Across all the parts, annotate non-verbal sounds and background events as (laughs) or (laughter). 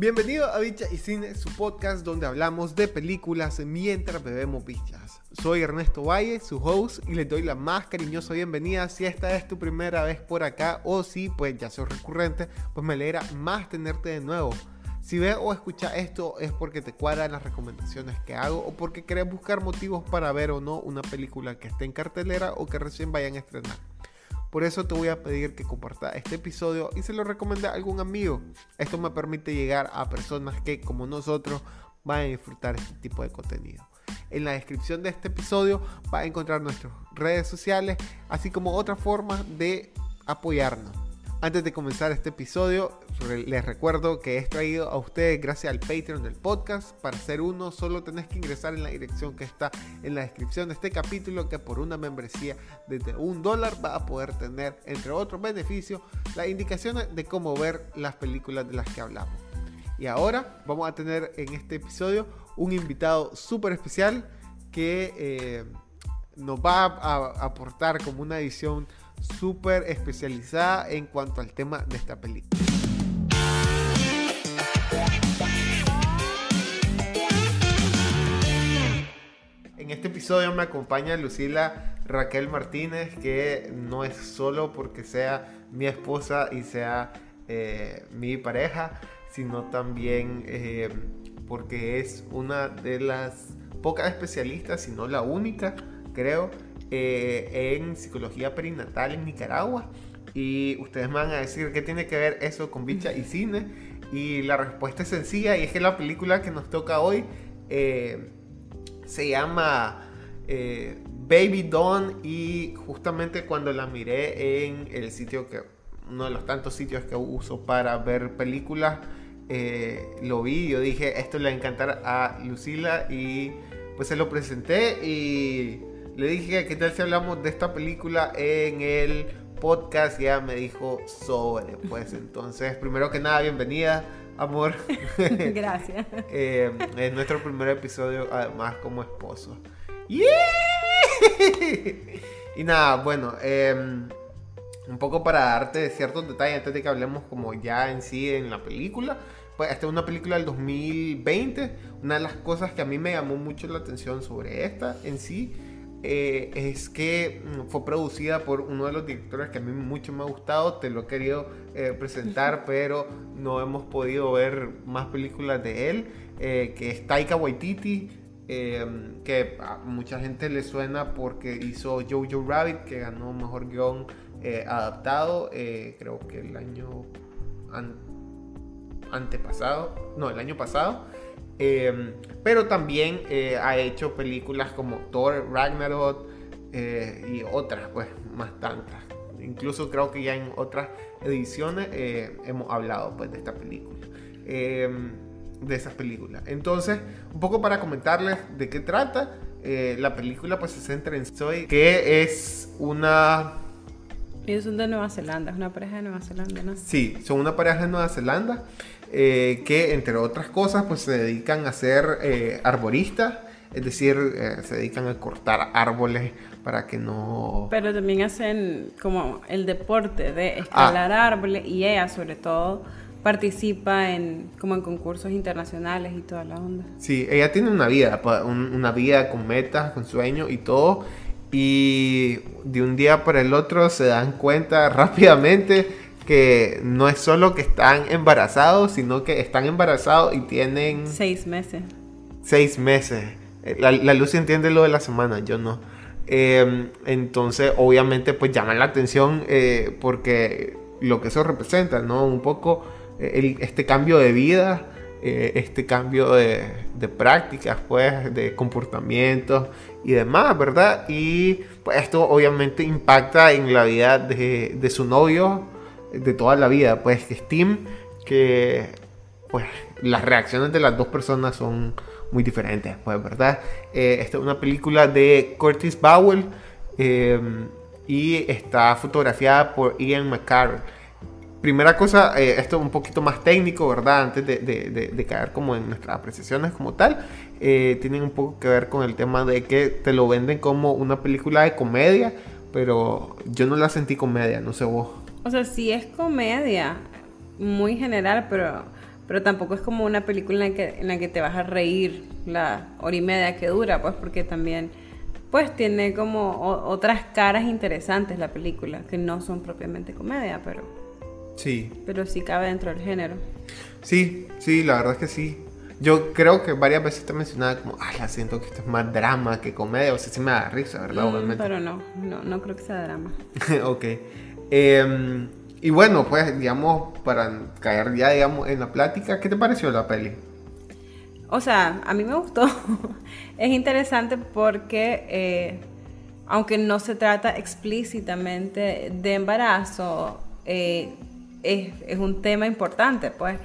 Bienvenido a Bicha y Cine, su podcast donde hablamos de películas mientras bebemos bichas. Soy Ernesto Valle, su host, y les doy la más cariñosa bienvenida si esta es tu primera vez por acá o si pues ya sos recurrente, pues me alegra más tenerte de nuevo. Si ves o escuchas esto es porque te cuadran las recomendaciones que hago o porque querés buscar motivos para ver o no una película que esté en cartelera o que recién vayan a estrenar. Por eso te voy a pedir que compartas este episodio y se lo recomiende a algún amigo. Esto me permite llegar a personas que, como nosotros, van a disfrutar este tipo de contenido. En la descripción de este episodio vas a encontrar nuestras redes sociales, así como otras formas de apoyarnos. Antes de comenzar este episodio, les recuerdo que es traído a ustedes gracias al Patreon del podcast. Para ser uno, solo tenés que ingresar en la dirección que está en la descripción de este capítulo, que por una membresía desde un dólar va a poder tener, entre otros beneficios, las indicaciones de cómo ver las películas de las que hablamos. Y ahora vamos a tener en este episodio un invitado súper especial que eh, nos va a aportar como una edición súper especializada en cuanto al tema de esta película. En este episodio me acompaña Lucila Raquel Martínez, que no es solo porque sea mi esposa y sea eh, mi pareja, sino también eh, porque es una de las pocas especialistas, si no la única, creo, eh, en psicología perinatal en Nicaragua. Y ustedes van a decir qué tiene que ver eso con bicha y cine. Y la respuesta es sencilla y es que la película que nos toca hoy eh, se llama eh, Baby Dawn y justamente cuando la miré en el sitio que uno de los tantos sitios que uso para ver películas lo vi yo dije esto le va a encantar a Lucila y pues se lo presenté y le dije, ¿qué tal si hablamos de esta película en el podcast? Ya me dijo sobre, pues entonces, primero que nada, bienvenida, amor. (laughs) Gracias. (laughs) eh, es nuestro primer episodio, además, como esposo. (laughs) y nada, bueno, em, un poco para darte ciertos detalles antes de que hablemos como ya en sí en la película. Pues esta es una película del 2020. Una de las cosas que a mí me llamó mucho la atención sobre esta en sí eh, es que mm, fue producida por uno de los directores que a mí mucho me ha gustado, te lo he querido eh, presentar, pero no hemos podido ver más películas de él, eh, que es Taika Waititi, que a mucha gente le suena porque hizo Jojo Rabbit, que ganó mejor guion adaptado, creo que el año antepasado, no, el año pasado. Pero también eh, ha hecho películas como Thor, Ragnarok eh, y otras, pues más tantas. Incluso creo que ya en otras ediciones eh, hemos hablado pues de esta película. Em, de esas películas. Entonces, un poco para comentarles de qué trata. la película pues se centra en Zoe, que es una... Ellos son de Nueva Zelanda, es una pareja de Nueva Zelanda, ¿no? Sí, son una pareja de Nueva Zelanda. Eh, que entre otras cosas pues se dedican a ser eh, arboristas, es decir, eh, se dedican a cortar árboles para que no... Pero también hacen como el deporte de escalar ah. árboles y ella sobre todo participa en como en concursos internacionales y toda la onda. Sí, ella tiene una vida, una vida con metas, con sueños y todo. Y de un día para el otro se dan cuenta (laughs) rápidamente que no es solo que están embarazados, sino que están embarazados y tienen... Seis meses. Seis meses. Eh, la, la Lucy entiende lo de la semana, yo no. Em, entonces, obviamente, pues llama la atención eh, porque lo que eso representa, ¿no? Un poco eh, este cambio de vida, este cambio de, de, prácticas, pues, de comportamientos y demás, ¿verdad? Y pues esto obviamente impacta en la vida de, de su novio de toda la vida, pues Steam, que pues las reacciones de las dos personas son muy diferentes, pues, ¿verdad? Eh, esta es una película de Curtis Bowell em, y está fotografiada por Ian McCarroll. Primera cosa, eh, esto es un poquito más técnico, ¿verdad? Antes de, de, caer como en nuestras apreciaciones como tal, eh, tienen un poco que ver con el tema de que te lo venden como una película de comedia, pero yo no la sentí comedia, no sé vos. O sea, sí es comedia, muy general, pero, pero tampoco es como una película en la que, en la que te vas a reír la hora y media que dura, pues porque también pues tiene como otras caras interesantes la película, que no son propiamente comedia, pero sí. Pero sí cabe dentro del género. Sí, sí, la verdad es que sí. Yo creo que varias veces te mencionaba como, ay, la siento que esto es más drama que comedia, o sea, sí me da risa, ¿verdad? Mm, pero no, no, no creo que sea drama. (laughs) ok. Em, y bueno, pues, digamos, para caer ya, digamos, en la plática, ¿qué te pareció la peli? O sea, a mí me gustó. (laughs) es interesante porque, eh, aunque no se trata explícitamente de embarazo, eh, es, es, un tema importante, pues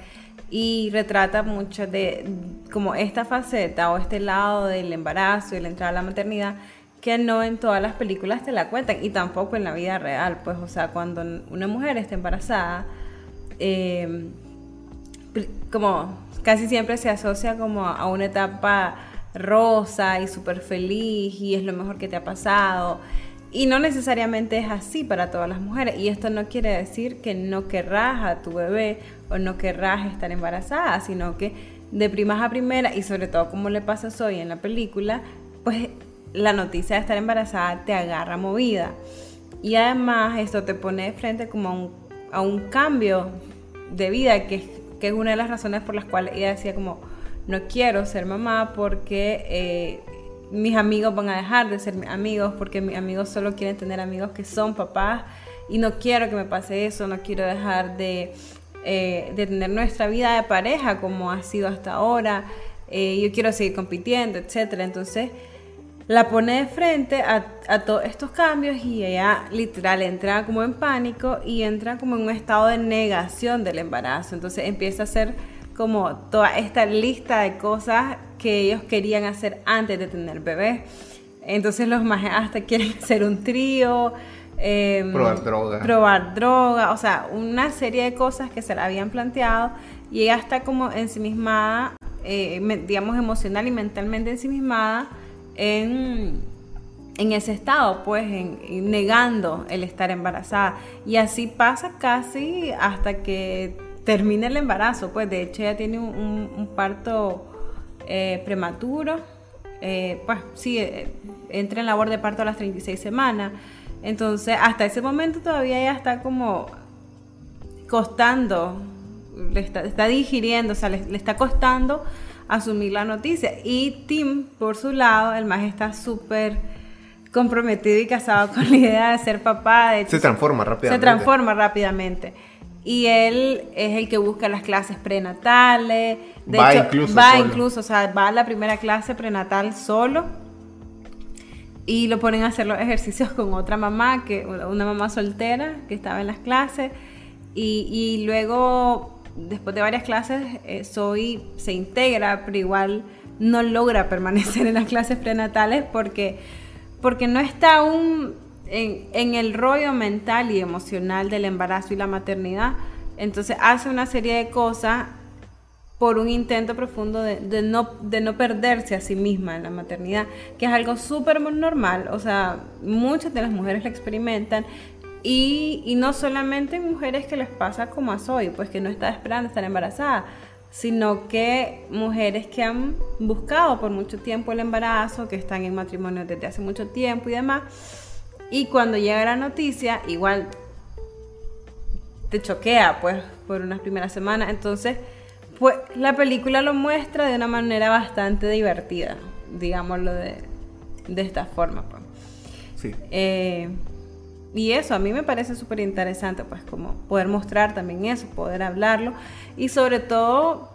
y retrata mucho de como esta faceta o este lado del embarazo y la entrada a la maternidad que no en todas las películas te la cuentan y tampoco en la vida real, pues, o sea, cuando una mujer está embarazada, em, como casi siempre se asocia como a una etapa rosa y súper feliz y es lo mejor que te ha pasado y no necesariamente es así para todas las mujeres. Y esto no quiere decir que no querrás a tu bebé o no querrás estar embarazada, sino que de primas a primera, y sobre todo como le pasa hoy en la película, pues la noticia de estar embarazada te agarra movida. Y además esto te pone de frente como a un, a un cambio de vida, que, que, es una de las razones por las cuales ella decía como, no quiero ser mamá porque eh, mis amigos van a dejar de ser amigos porque mis amigos solo quieren tener amigos que son papás y no quiero que me pase eso, no quiero dejar de, eh, de tener nuestra vida de pareja como ha sido hasta ahora, eh, yo quiero seguir compitiendo, etc. Entonces la pone de frente a, a, todos estos cambios y ella literal entra como en pánico y entra como en un estado de negación del embarazo. Entonces empieza a hacer como toda esta lista de cosas que ellos querían hacer antes de tener bebé. Entonces los más hasta quieren (laughs) hacer un trío. Em, probar droga. Probar droga, o sea, una serie de cosas que se le habían planteado y ella está como ensimismada, eh, digamos emocional y mentalmente ensimismada en, en ese estado, pues negando el estar embarazada. Y así pasa casi hasta que termina el embarazo, pues de hecho ella tiene un parto eh, prematuro, eh, pues sí, eh, entra en labor de parto a las 36 semanas. Entonces, hasta ese momento todavía ella está como costando, está, digiriendo, o sea, le, está costando asumir la noticia. Y Tim, por su lado, el más está súper comprometido y casado (laughs) con la idea de ser papá. De se transforma rápidamente. Se transforma rápidamente y él es el que busca las clases prenatales. De va hecho, incluso va incluso, o sea, va a la primera clase prenatal solo y lo ponen a hacer los ejercicios con otra mamá, que una mamá soltera que estaba en las clases y, y luego después de varias clases eh, Soy se integra, pero igual no logra (laughs) permanecer en las clases prenatales porque porque no está aún en, el rollo mental y emocional del embarazo y la maternidad. Entonces hace una serie de cosas por un intento profundo de, no, de no perderse a sí misma en la maternidad, que es algo súper normal, o sea, muchas de las mujeres lo experimentan y, y, no solamente mujeres que les pasa como a Zoe, pues que no está esperando estar embarazada, sino que mujeres que han buscado por mucho tiempo el embarazo, que están en matrimonio desde hace mucho tiempo y demás, y cuando llega la noticia, igual te choquea, pues, por unas primeras semanas. Entonces, pues, la película lo muestra de una manera bastante divertida, digámoslo de, de esta forma, pues. Sí. Eh, y eso a mí me parece súper interesante, pues, como poder mostrar también eso, poder hablarlo y sobre todo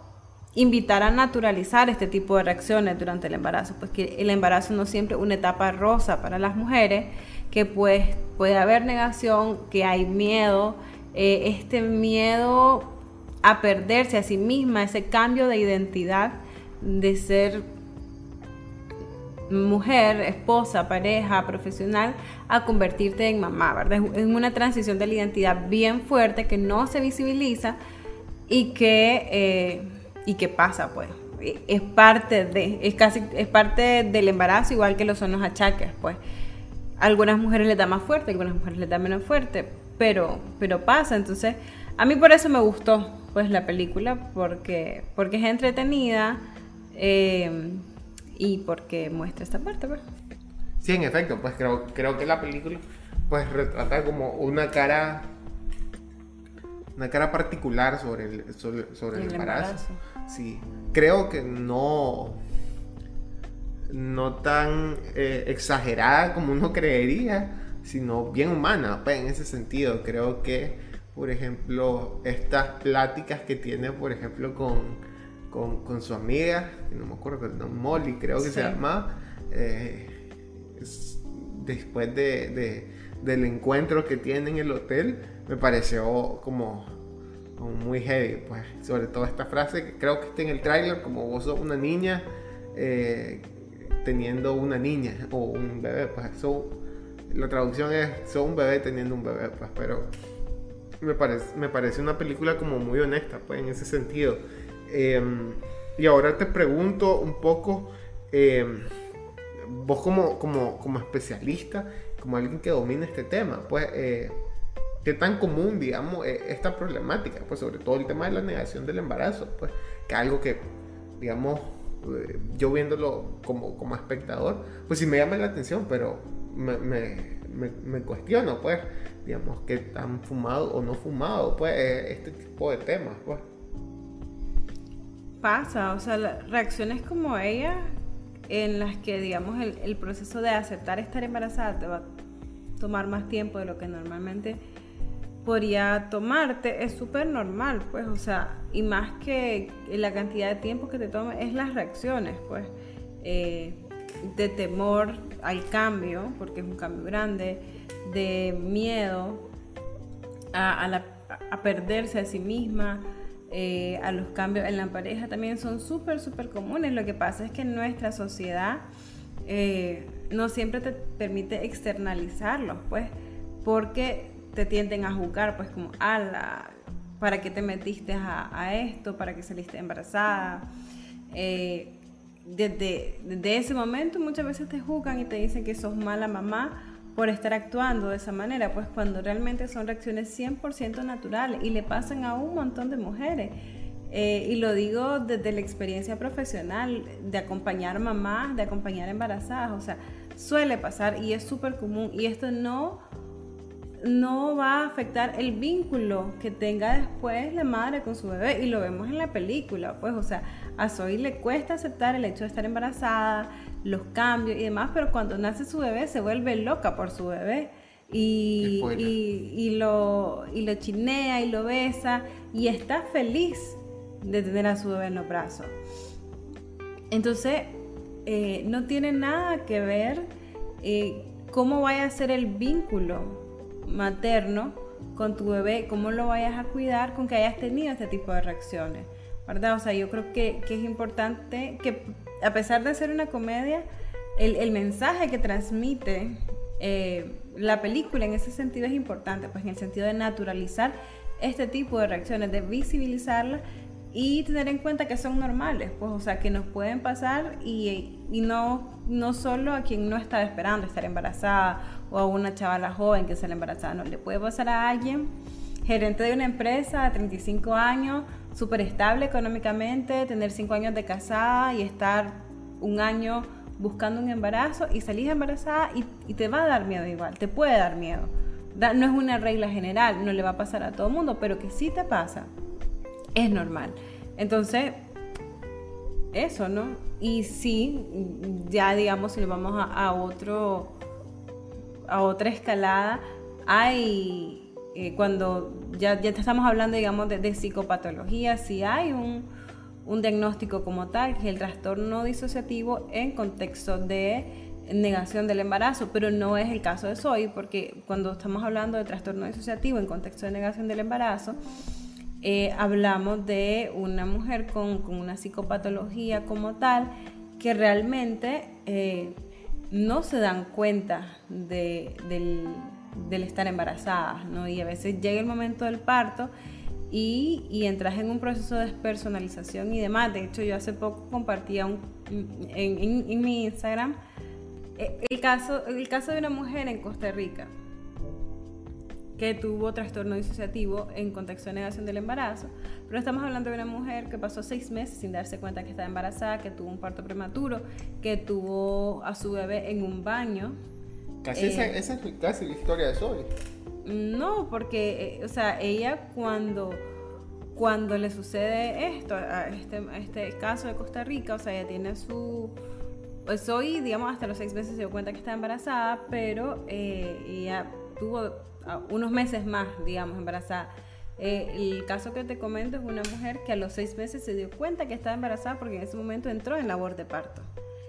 invitar a naturalizar este tipo de reacciones durante el embarazo, pues que el embarazo no siempre una etapa rosa para las mujeres que pues puede haber negación, que hay miedo, eh, este miedo a perderse a sí misma, ese cambio de identidad de ser mujer, esposa, pareja, profesional, a convertirte en mamá, ¿verdad? Es una transición de la identidad bien fuerte que no se visibiliza y que, eh, y que pasa, pues. Es parte de, es casi, es parte del embarazo, igual que lo son los achaques, pues algunas mujeres les da más fuerte, algunas mujeres les da menos fuerte, pero, pero pasa. Entonces, a mí por eso me gustó pues la película, porque, porque es entretenida eh, y porque muestra esta parte. Pues. Sí, en efecto, pues creo, creo que la película pues retrata como una cara una cara particular sobre el, sobre, el, embarazo. Sí, creo que no no tan eh, exagerada como uno creería, sino bien humana, pues en ese sentido. Creo que, por ejemplo, estas pláticas que tiene, por ejemplo, con, con, su amiga, no me acuerdo, no, Molly creo que se llama, eh, después de, del encuentro que tiene en el hotel, me pareció como, muy heavy, pues, sobre todo esta frase que creo que está en el tráiler, como vos sos una niña eh, teniendo una niña o un bebé, pues, la traducción es sos un bebé teniendo un bebé, pues, pero me parece, me parece una película como muy honesta, pues, en ese sentido. Em, y ahora te pregunto un poco, em, vos como, como, como especialista, como alguien que domina este tema, pues, eh, ¿qué tan común, digamos, es esta problemática? Pues sobre todo el tema de la negación del embarazo, pues, que algo que, digamos, eh, yo viéndolo como, como espectador, pues sí me llama la atención, pero me, me, me, cuestiono, pues, digamos, que han fumado o no fumado, pues, este tipo de temas, pues. Pasa, o sea, reacciones como ella, en las que, digamos, el, el proceso de aceptar estar embarazada te va a tomar más tiempo de lo que normalmente podría tomarte es súper normal, pues, o sea, y más que la cantidad de tiempo que te tome, es las reacciones, pues, eh, de temor al cambio, porque es un cambio grande, de miedo a, perderse a sí misma, eh, a los cambios en la pareja, también son súper, súper comunes. Lo que pasa es que nuestra sociedad eh, no siempre te permite externalizarlos, pues, porque te tienden a juzgar, pues como, ala, ¿para qué te metiste a, esto? ¿Para qué saliste embarazada? Eh, desde, ese momento muchas veces te juzgan y te dicen que sos mala mamá por estar actuando de esa manera, pues cuando realmente son reacciones 100% naturales y le pasan a un montón de mujeres. Eh, y lo digo desde la experiencia profesional de acompañar mamás, de acompañar embarazadas, o sea, suele pasar y es súper común. Y esto no no va a afectar el vínculo que tenga después la madre con su bebé y lo vemos en la película, pues, o sea, a Zoe le cuesta aceptar el hecho de estar embarazada, los cambios y demás, pero cuando nace su bebé se vuelve loca por su bebé y, y, lo, y lo chinea y lo besa y está feliz de tener a su bebé en los brazos. Entonces, eh, no tiene nada que ver eh, cómo vaya a ser el vínculo materno con tu bebé, cómo lo vayas a cuidar con que hayas tenido este tipo de reacciones, ¿verdad? O sea, yo creo que, es importante que a pesar de ser una comedia, el, mensaje que transmite eh, la película en ese sentido es importante, pues en el sentido de naturalizar este tipo de reacciones, de visibilizarlas y tener en cuenta que son normales, pues, o sea, que nos pueden pasar y, no, no solo a quien no está esperando estar embarazada o a una chavala joven que sale embarazada, no, le puede pasar a alguien, gerente de una empresa, 35 años, súper estable económicamente, tener 5 años de casada y estar un año buscando un embarazo y salir embarazada y, te va a dar miedo igual, te puede dar miedo. no es una regla general, no le va a pasar a todo el mundo, pero que sí te pasa es normal. Entonces, eso, ¿no? Y sí, ya digamos, si nos vamos a, otro, a otra escalada, hay, eh, cuando ya, estamos hablando, digamos, de, psicopatología, si hay un, un diagnóstico como tal, que es el trastorno disociativo en contexto de negación del embarazo, pero no es el caso de Soy, porque cuando estamos hablando de trastorno disociativo en contexto de negación del embarazo, eh, hablamos de una mujer con, una psicopatología como tal que realmente eh, no se dan cuenta de, del, estar embarazada, ¿no? Y a veces llega el momento del parto y, entras en un proceso de despersonalización y demás. De hecho, yo hace poco compartía en, mi Instagram eh, el caso, el caso de una mujer en Costa Rica que tuvo trastorno disociativo en contexto de negación del embarazo. Pero estamos hablando de una mujer que pasó seis meses sin darse cuenta que estaba embarazada, que tuvo un parto prematuro, que tuvo a su bebé en un baño. Casi esa, eh, esa, es casi la historia de Zoe. No, porque, eh, o sea, ella cuando cuando le sucede esto, a este, este caso de Costa Rica, o sea, ella tiene su... Pues hoy, digamos, hasta los seis meses se dio cuenta que está embarazada, pero eh, ella tuvo ah, unos meses más, digamos, embarazada. Eh, el caso que te comento es una mujer que a los seis meses se dio cuenta que estaba embarazada porque en ese momento entró en labor de parto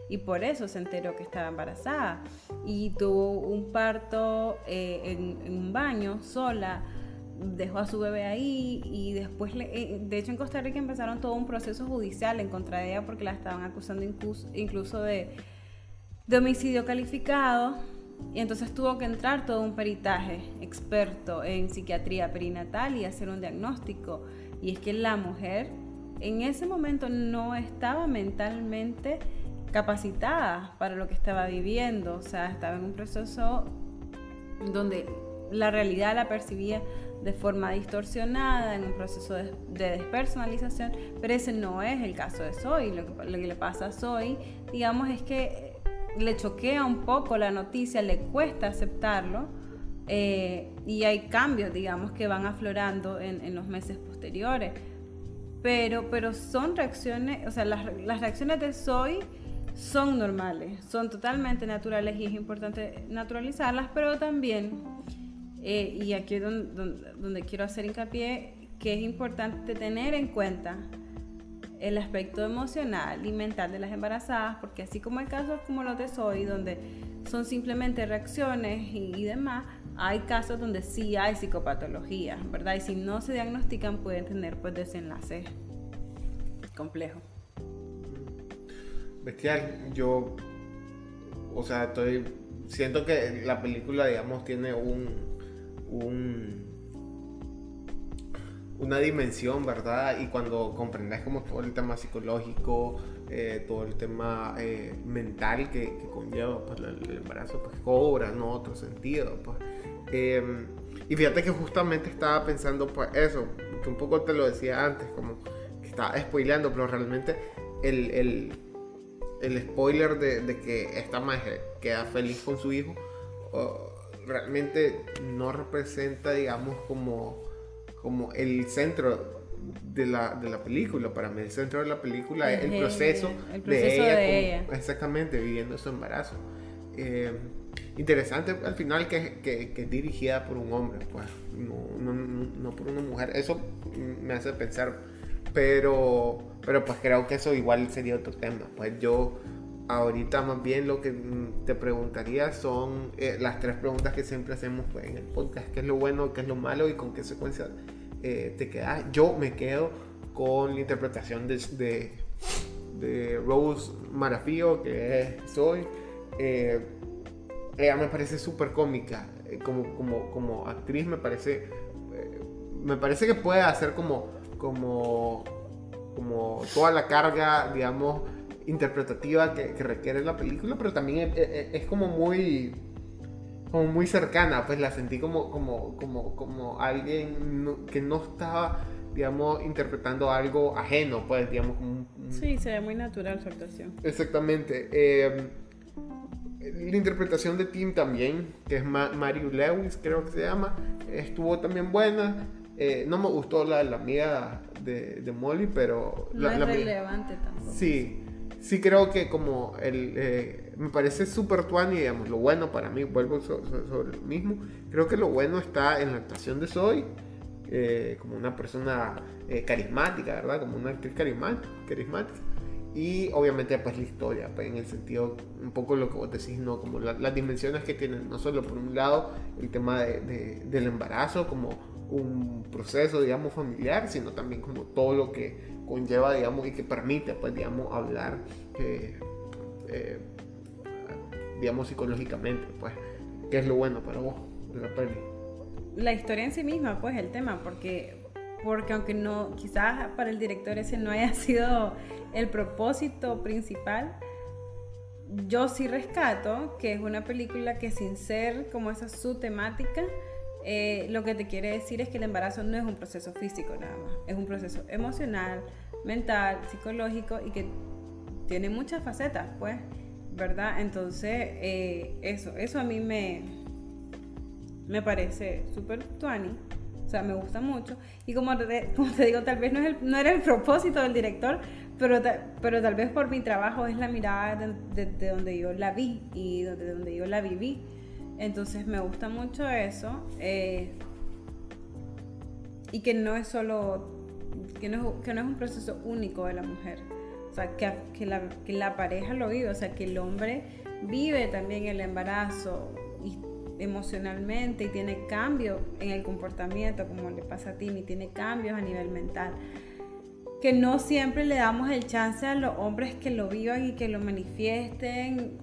y por eso se enteró que estaba embarazada y tuvo un parto eh, en, un baño sola dejó a su bebé ahí y después, eh, de hecho en Costa Rica empezaron todo un proceso judicial en contra de ella porque la estaban acusando incluso, de, de homicidio calificado y entonces tuvo que entrar todo un peritaje experto en psiquiatría perinatal y hacer un diagnóstico. Y es que la mujer en ese momento no estaba mentalmente capacitada para lo que estaba viviendo, o sea, estaba en un proceso donde la realidad la percibía de forma distorsionada, en un proceso de, despersonalización, pero ese no es el caso de Zoe. Lo que, lo que le pasa a Zoe, digamos, es que le choquea un poco la noticia, le cuesta aceptarlo eh, y hay cambios, digamos, que van aflorando en, los meses posteriores. Pero, pero son reacciones, o sea, las, las reacciones de Zoe son normales, son totalmente naturales y es importante naturalizarlas, pero también eh, y aquí es donde, quiero hacer hincapié que es importante tener en cuenta el aspecto emocional y mental de las embarazadas, porque así como hay casos como los de Soy, donde son simplemente reacciones y, demás, hay casos donde sí hay psicopatología, ¿verdad? Y si no se diagnostican pueden tener pues desenlaces complejos. Bestial, yo, o sea, estoy, siento que la película, digamos, tiene un, una dimensión, ¿verdad? Y cuando comprendes como todo el tema psicológico, eh, todo el tema eh, mental que, conlleva pues, el, embarazo, pues cobra, ¿no? Otro sentido, pues. Em, y fíjate que justamente estaba pensando, pues eso, que un poco te lo decía antes, como que estaba spoileando, pero realmente el, el, el spoiler de, de, que esta madre queda feliz con su hijo realmente no representa, digamos, como, como el centro de la, de la película. Para mí el centro de la película es, el proceso, de, ella, exactamente, viviendo su embarazo. Eh, interesante al final que, que, es dirigida por un hombre, pues, no, no, no, por una mujer. Eso me hace pensar, pero, pero pues creo que eso igual sería otro tema. Pues yo ahorita más bien lo que te preguntaría son eh, las tres preguntas que siempre hacemos pues, en el podcast. ¿Qué es lo bueno, qué es lo malo y con qué secuencia eh, te quedas? Yo me quedo con la interpretación de, de, Rose Marafío, que es Soy. Eh, ella me parece súper cómica. Como, como, como actriz me parece... me parece que puede hacer como, como, como toda la carga, digamos, interpretativa que, requiere la película, pero también es, como muy como muy cercana, pues la sentí como, como, como, como alguien que no estaba, digamos, interpretando algo ajeno, pues, digamos. Como sí, se ve muy natural su actuación. Exactamente. Eh, la interpretación de Tim también, que es Mario Lewis, creo que se llama, estuvo también buena. Eh, no me gustó la, la amiga de, de Molly, pero... No es relevante tampoco. Sí, sí creo que como el... Eh, me parece súper tuani, digamos, lo bueno para mí, vuelvo sobre lo mismo, creo que lo bueno está en la actuación de Zoe, eh, como una persona eh, carismática, ¿verdad? Como una actriz carismática. Y obviamente pues la historia, pues, en el sentido, un poco lo que vos decís, ¿no? Como las dimensiones que tienen, no solo por un lado el tema de, del embarazo como un proceso, digamos, familiar, sino también como todo lo que conlleva, digamos, y que permite, pues, digamos, hablar, eh, eh, digamos, psicológicamente, pues, qué es lo bueno para vos la peli. La historia en sí misma, pues, el tema, porque, porque aunque no, quizás para el director ese no haya (laughs) sido el propósito principal, yo sí rescato que es una película que sin ser como esa su temática, eh, lo que te quiere decir es que el embarazo no es un proceso físico nada más, es un proceso emocional, mental, psicológico y que tiene muchas facetas, pues, ¿verdad? Entonces, eh, eso, eso a mí me, me parece súper tuani, o sea, me gusta mucho. Y como te, como te digo, tal vez no, es no era el propósito del director, pero, pero tal vez por mi trabajo es la mirada de, de, donde yo la vi y de donde yo la viví. Entonces me gusta mucho eso. Eh, y que no es solo, que no, que no, es un proceso único de la mujer. O sea, que, la, que la pareja lo vive, o sea, que el hombre vive también el embarazo emocionalmente y tiene cambios en el comportamiento, como le pasa a Timmy, tiene cambios a nivel mental. Que no siempre le damos el chance a los hombres que lo vivan y que lo manifiesten,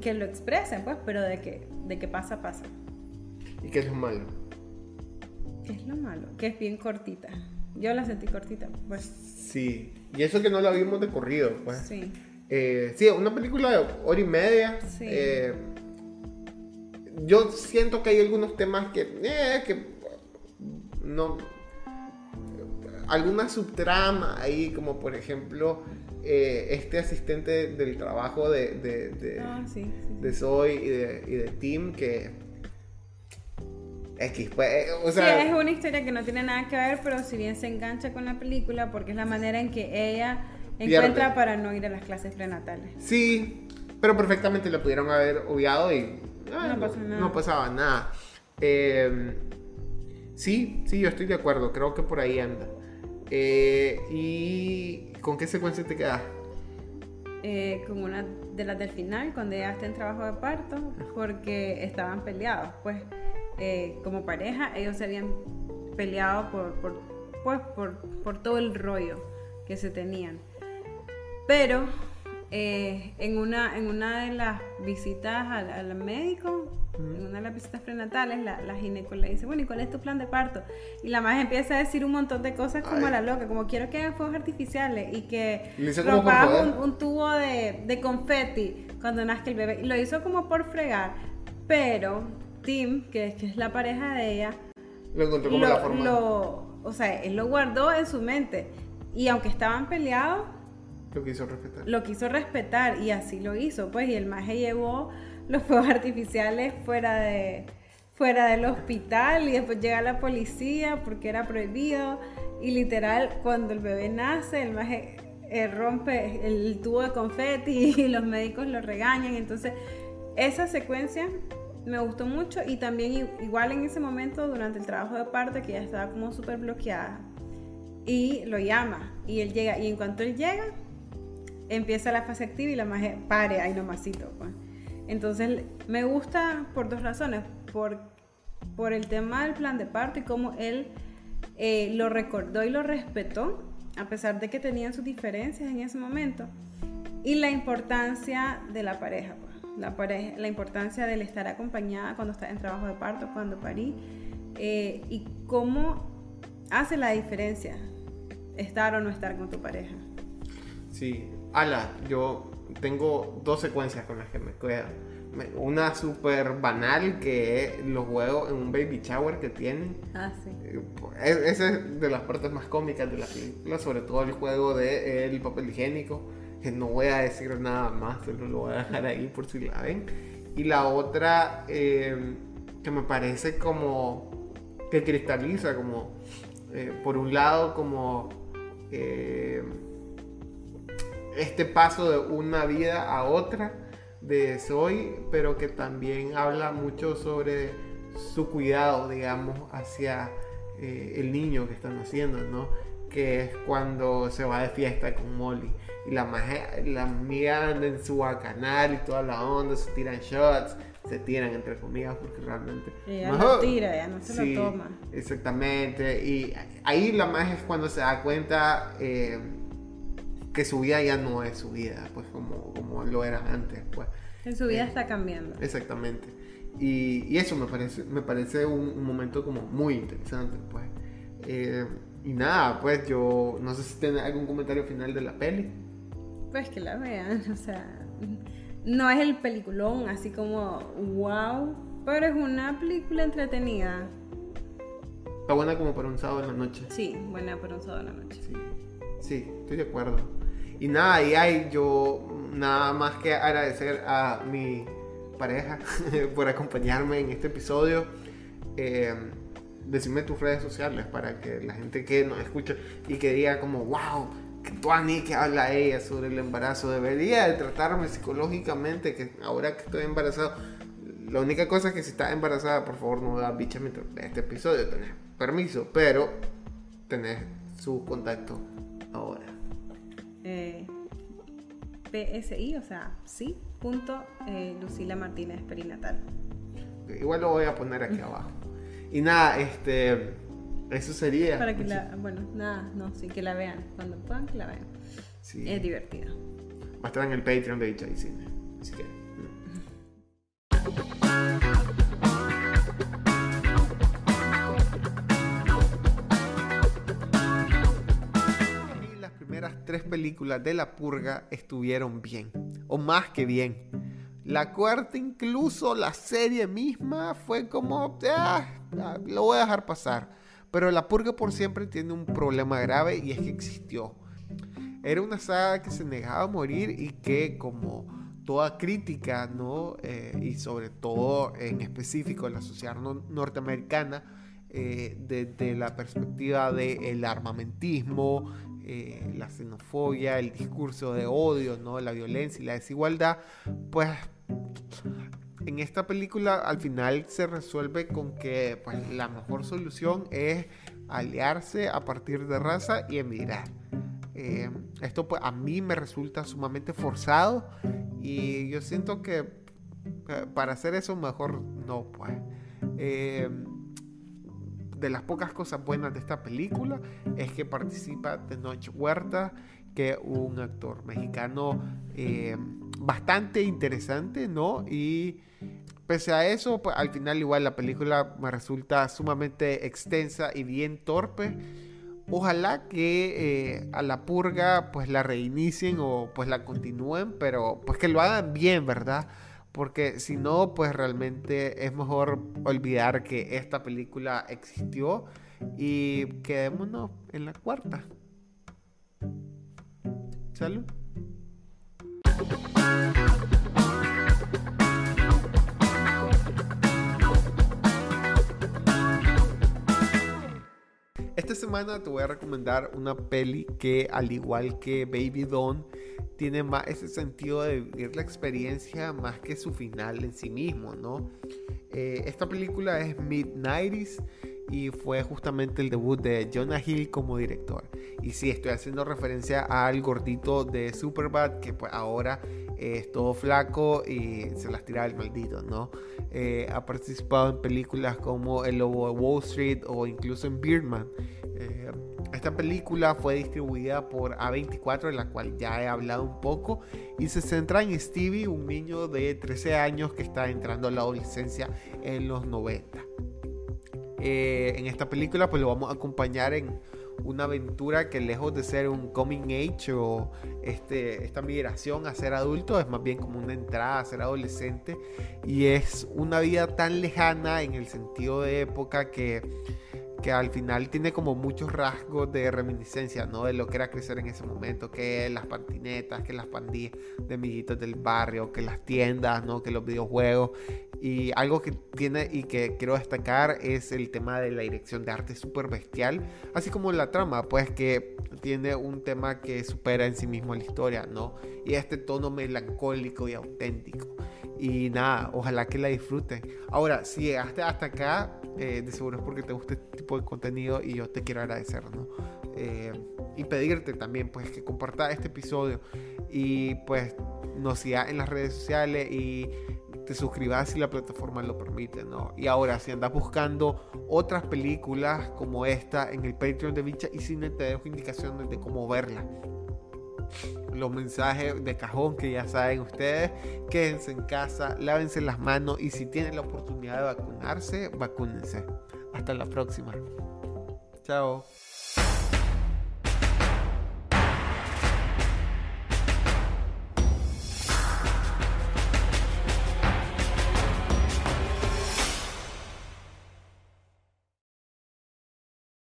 que lo expresen, pues, pero de que de que pasa, pasa. ¿Y qué es lo malo? ¿Qué es lo malo? Que es bien cortita. Yo la sentí cortita, pues. Sí, y eso que no la vimos de corrido, pues. Sí. Eh, sí, una película de hora y media. Sí. Eh, yo siento que hay algunos temas que, eh, que no, alguna subtrama ahí, como por ejemplo eh, este asistente del trabajo de, de, de, ah, Zoe y de, y de Tim que... X, pues, eh, o sea, sí, es una historia que no tiene nada que ver, pero si bien se engancha con la película porque es la manera en que ella encuentra para no ir a las clases prenatales. Sí, pero perfectamente lo pudieron haber obviado y no, nada. no, pasaba nada. Eh, sí, sí, yo estoy de acuerdo, creo que por ahí anda. Eh, ¿Y con qué secuencia te quedas? Eh, con una de las del final, cuando ya está en trabajo de parto, porque estaban peleados. Pues, eh, como pareja, ellos se habían peleado por, pues, por, todo el rollo que se tenían. Pero en, una, en una de las visitas al, médico, en una de las visitas prenatales, la, la gineco le dice, bueno, ¿y cuál es tu plan de parto? Y la madre empieza a decir un montón de cosas como la loca, como quiero que hagan fuegos artificiales y que rompamos un, un, tubo de, de confeti cuando nazca el bebé. Y lo hizo como por fregar, pero Tim, que, es, que es la pareja de ella, lo encontró como la forma. Lo, o sea, él lo guardó en su mente. Y aunque estaban peleados, lo quiso respetar. Lo quiso respetar y así lo hizo, pues, y el maje llevó los fuegos artificiales fuera de fuera del hospital y después llega la policía porque era prohibido y literal cuando el bebé nace el maje eh, rompe el tubo de confeti (laughs) y los médicos lo regañan, entonces esa secuencia me gustó mucho y también igual en ese momento durante el trabajo de parte que ya estaba como súper bloqueada y lo llama y él llega y en cuanto él llega empieza la fase activa y la magia pare ahí nomasito. Pues. Entonces me gusta por dos razones, por, por el tema del plan de parto y cómo él eh, lo recordó y lo respetó, a pesar de que tenían sus diferencias en ese momento, y la importancia de la pareja, pues. la, pareja la importancia del estar acompañada cuando está en trabajo de parto, cuando parí, eh, y cómo hace la diferencia estar o no estar con tu pareja. Sí, ala, yo tengo dos secuencias con las que me quedo. Una súper banal que es los juegos en un baby shower que tienen. Ah, sí. Eh, esa es de las partes más cómicas de la película, sobre todo el juego de el papel higiénico, que no voy a decir nada más, solo lo voy a dejar ahí por si la ven. Y la otra eh, que me parece como que cristaliza, como eh, por un lado como este paso de una vida a otra de Zoe, pero que también habla mucho sobre su cuidado, digamos, hacia eh, el niño que están haciendo, ¿no? Que es cuando se va de fiesta con Molly y la, la amiga anda en su canal y toda la onda, se tiran shots, se tiran entre comillas porque realmente... Ella no tira, ya no se lo toma. Exactamente, y ahí la más es cuando se da cuenta... Eh, que su vida ya no es su vida, pues como, como lo era antes, pues. En su vida eh, está cambiando. Exactamente. Y, y, eso me parece, me parece un, momento como muy interesante, pues. Eh, y nada, pues yo no sé si tiene algún comentario final de la peli. Pues que la vean, (laughs) o sea, no es el peliculón así como wow, Pero es una película entretenida. Está buena como para un sábado en la noche. Sí, buena para un sábado en la noche. Sí, sí, estoy de acuerdo. Y nada, y hay yo nada más que agradecer a mi pareja (laughs) por acompañarme en este episodio. Eh, decime tus redes sociales para que la gente que nos escucha y que diga como, wow, que Tuani que habla ella sobre el embarazo, debería de tratarme psicológicamente, que ahora que estoy embarazado, la única cosa es que si estás embarazada, por favor no hagas bicha mientras este episodio, tenés permiso, pero tenés su contacto ahora. Eh, PSI, o sea, sí, punto eh, Lucila Martínez Perinatal. Igual lo voy a poner aquí (laughs) abajo. Y nada, este. Eso sería. Para que la. Bueno, nada, no, sí, que la vean. Cuando puedan, que la vean. Sí. Es divertida. Va a estar en el Patreon de Dicha y Cine. Así que. Mm. Tres películas de La Purga estuvieron bien, o más que bien. La cuarta, incluso la serie misma, fue como, ah, ah, lo voy a dejar pasar. Pero La Purga por siempre tiene un problema grave y es que existió. Era una saga que se negaba a morir y que como toda crítica, ¿no? Eh, y sobre todo en específico la sociedad norteamericana, eh, desde la perspectiva del armamentismo, eh, la xenofobia, el discurso de odio, ¿no? la violencia y la desigualdad, pues en esta película al final se resuelve con que pues, la mejor solución es aliarse a partir de raza y emigrar. Eh, esto pues a mí me resulta sumamente forzado y yo siento que eh, para hacer eso mejor no pues. Eh, de las pocas cosas buenas de esta película es que participa de Noche Huerta, que un actor mexicano bastante interesante, ¿no? Y pese a eso, pues, al final igual la película me resulta sumamente extensa y bien torpe. Ojalá que eh, a la purga pues la reinicien o pues la continúen, pero pues que lo hagan bien, ¿verdad? Porque si no, pues realmente es mejor olvidar que esta película existió y quedémonos en la cuarta. Salud. Esta semana te voy a recomendar una peli que al igual que Baby Dawn tiene más ese sentido de vivir la experiencia más que su final en sí mismo, ¿no? Eh, esta película es Mid-90s y fue justamente el debut de Jonah Hill como director. Y sí, estoy haciendo referencia al gordito de Superbad que pues ahora es todo flaco y se las tira el maldito, ¿no? Eh, ha participado en películas como El Lobo de Wall Street o incluso en Birdman. Eh, esta película fue distribuida por A24, de la cual ya he hablado un poco, y se centra en Stevie, un niño de 13 años que está entrando a la adolescencia en los 90. Eh, en esta película pues lo vamos a acompañar en una aventura que lejos de ser un coming age o este, esta migración a ser adulto es más bien como una entrada a ser adolescente. Y es una vida tan lejana en el sentido de época que que al final tiene como muchos rasgos de reminiscencia, ¿no? De lo que era crecer en ese momento, que las patinetas, que las pandillas de amiguitos del barrio, que las tiendas, ¿no? Que los videojuegos. Y algo que tiene y que quiero destacar es el tema de la dirección de arte súper bestial, así como la trama, pues que tiene un tema que supera en sí mismo la historia, ¿no? Y este tono melancólico y auténtico. Y nada, ojalá que la disfruten. Ahora, si llegaste hasta acá, eh, de seguro es porque te gusta este tipo de contenido y yo te quiero agradecer, ¿no? Eh, y pedirte también, pues, que compartas este episodio y, pues, nos sigas en las redes sociales y te suscribas si la plataforma lo permite, ¿no? Y ahora, si andas buscando otras películas como esta en el Patreon de Vincha y Cine, te dejo indicaciones de cómo verla los mensajes de cajón que ya saben ustedes. Quédense en casa, lávense las manos y si tienen la oportunidad de vacunarse, vacúnense. Hasta la próxima. Chao.